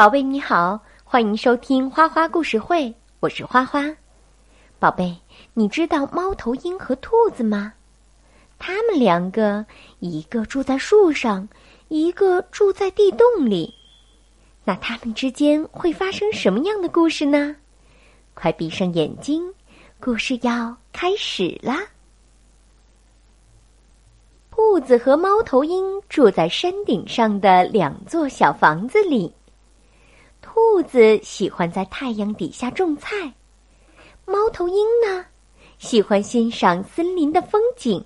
宝贝你好，欢迎收听花花故事会，我是花花。宝贝，你知道猫头鹰和兔子吗？它们两个，一个住在树上，一个住在地洞里。那它们之间会发生什么样的故事呢？快闭上眼睛，故事要开始啦！兔子和猫头鹰住在山顶上的两座小房子里。兔子喜欢在太阳底下种菜，猫头鹰呢，喜欢欣赏森林的风景。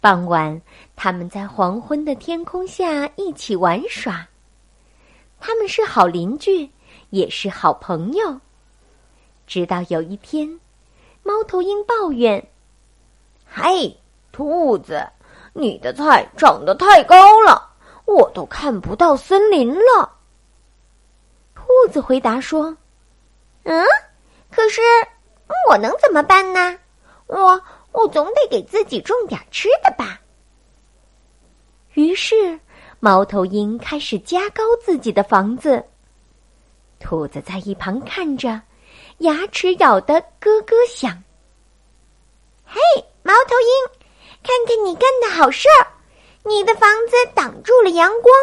傍晚，他们在黄昏的天空下一起玩耍。他们是好邻居，也是好朋友。直到有一天，猫头鹰抱怨：“嘿，兔子，你的菜长得太高了，我都看不到森林了。”兔子回答说：“嗯，可是我能怎么办呢？我……”我总得给自己种点吃的吧。于是，猫头鹰开始加高自己的房子。兔子在一旁看着，牙齿咬得咯咯响。嘿，猫头鹰，看看你干的好事儿！你的房子挡住了阳光，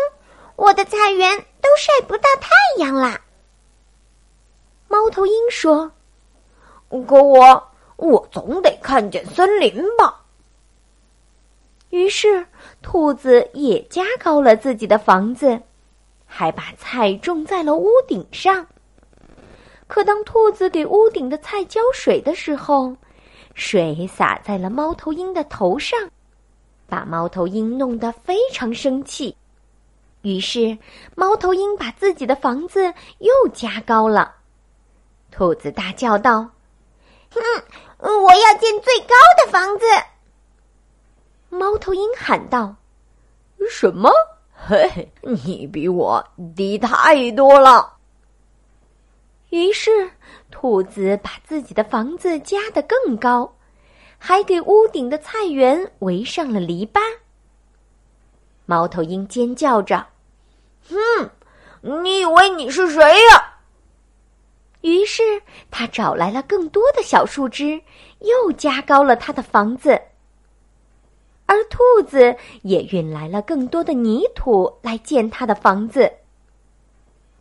我的菜园都晒不到太阳啦。猫头鹰说：“可我……”我总得看见森林吧。于是，兔子也加高了自己的房子，还把菜种在了屋顶上。可当兔子给屋顶的菜浇水的时候，水洒在了猫头鹰的头上，把猫头鹰弄得非常生气。于是，猫头鹰把自己的房子又加高了。兔子大叫道。哼，我要建最高的房子。猫头鹰喊道：“什么？嘿，你比我低太多了。”于是，兔子把自己的房子加得更高，还给屋顶的菜园围上了篱笆。猫头鹰尖叫着：“哼，你以为你是谁呀？”于是，他找来了更多的小树枝，又加高了他的房子。而兔子也运来了更多的泥土来建他的房子。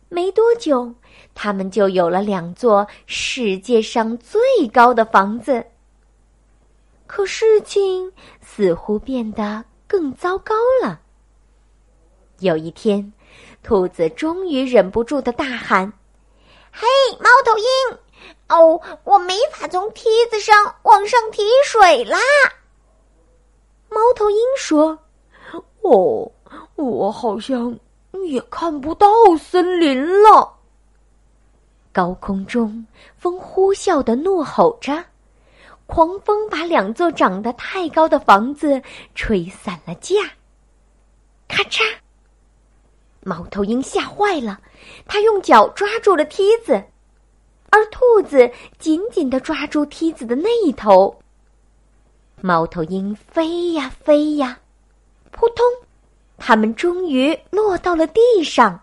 没多久，他们就有了两座世界上最高的房子。可事情似乎变得更糟糕了。有一天，兔子终于忍不住的大喊。嘿，猫头鹰！哦，我没法从梯子上往上提水啦。猫头鹰说：“哦，我好像也看不到森林了。”高空中，风呼啸的怒吼着，狂风把两座长得太高的房子吹散了架。咔嚓！猫头鹰吓坏了，它用脚抓住了梯子，而兔子紧紧的抓住梯子的那一头。猫头鹰飞呀飞呀，扑通，它们终于落到了地上。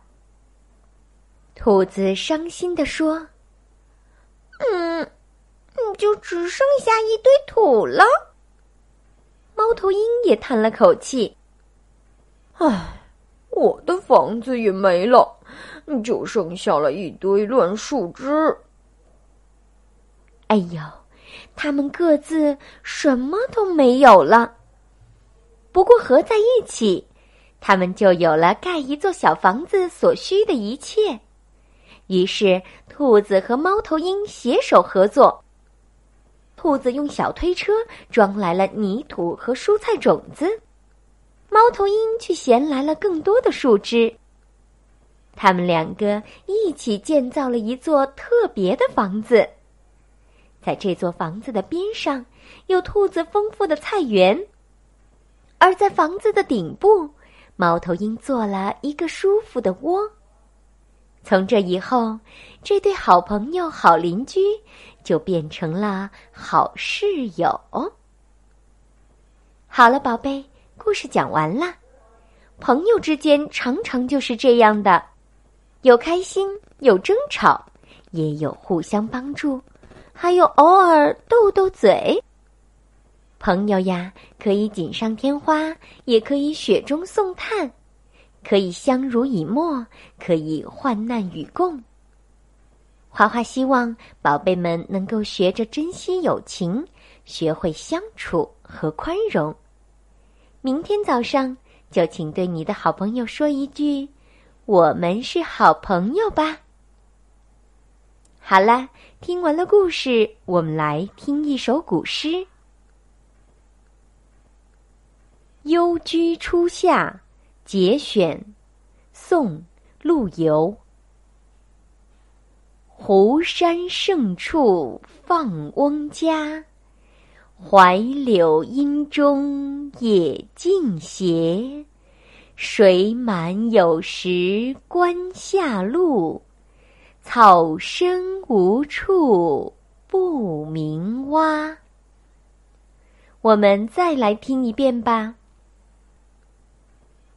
兔子伤心的说：“嗯，你就只剩下一堆土了。”猫头鹰也叹了口气：“唉。”我的房子也没了，就剩下了一堆乱树枝。哎呦，他们各自什么都没有了。不过合在一起，他们就有了盖一座小房子所需的一切。于是，兔子和猫头鹰携手合作。兔子用小推车装来了泥土和蔬菜种子。猫头鹰却衔来了更多的树枝。他们两个一起建造了一座特别的房子。在这座房子的边上，有兔子丰富的菜园；而在房子的顶部，猫头鹰做了一个舒服的窝。从这以后，这对好朋友、好邻居就变成了好室友。好了，宝贝。故事讲完了，朋友之间常常就是这样的，有开心，有争吵，也有互相帮助，还有偶尔斗斗嘴。朋友呀，可以锦上添花，也可以雪中送炭，可以相濡以沫，可以患难与共。花花希望宝贝们能够学着珍惜友情，学会相处和宽容。明天早上就请对你的好朋友说一句：“我们是好朋友吧。”好啦，听完了故事，我们来听一首古诗《幽居初夏》节选，宋·陆游。湖山胜处放翁家，槐柳阴中野径斜。水满有时关下路，草深无处不鸣蛙。我们再来听一遍吧，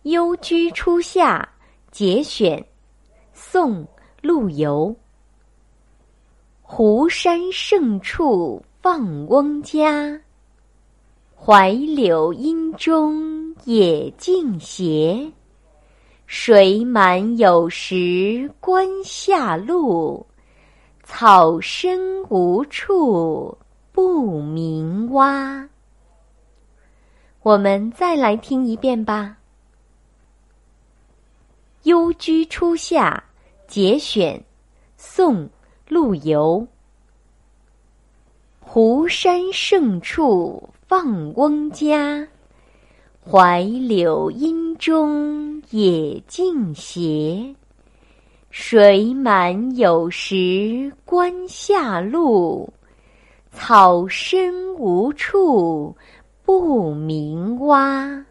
《幽居初夏》节选，宋·陆游。湖山胜处放翁家，槐柳阴中野径斜。水满有时关下路，草深无处不鸣蛙。我们再来听一遍吧，《幽居初夏》节选，宋。陆游，湖山胜处放翁家，槐柳阴中野径斜。水满有时观下路，草深无处不鸣蛙。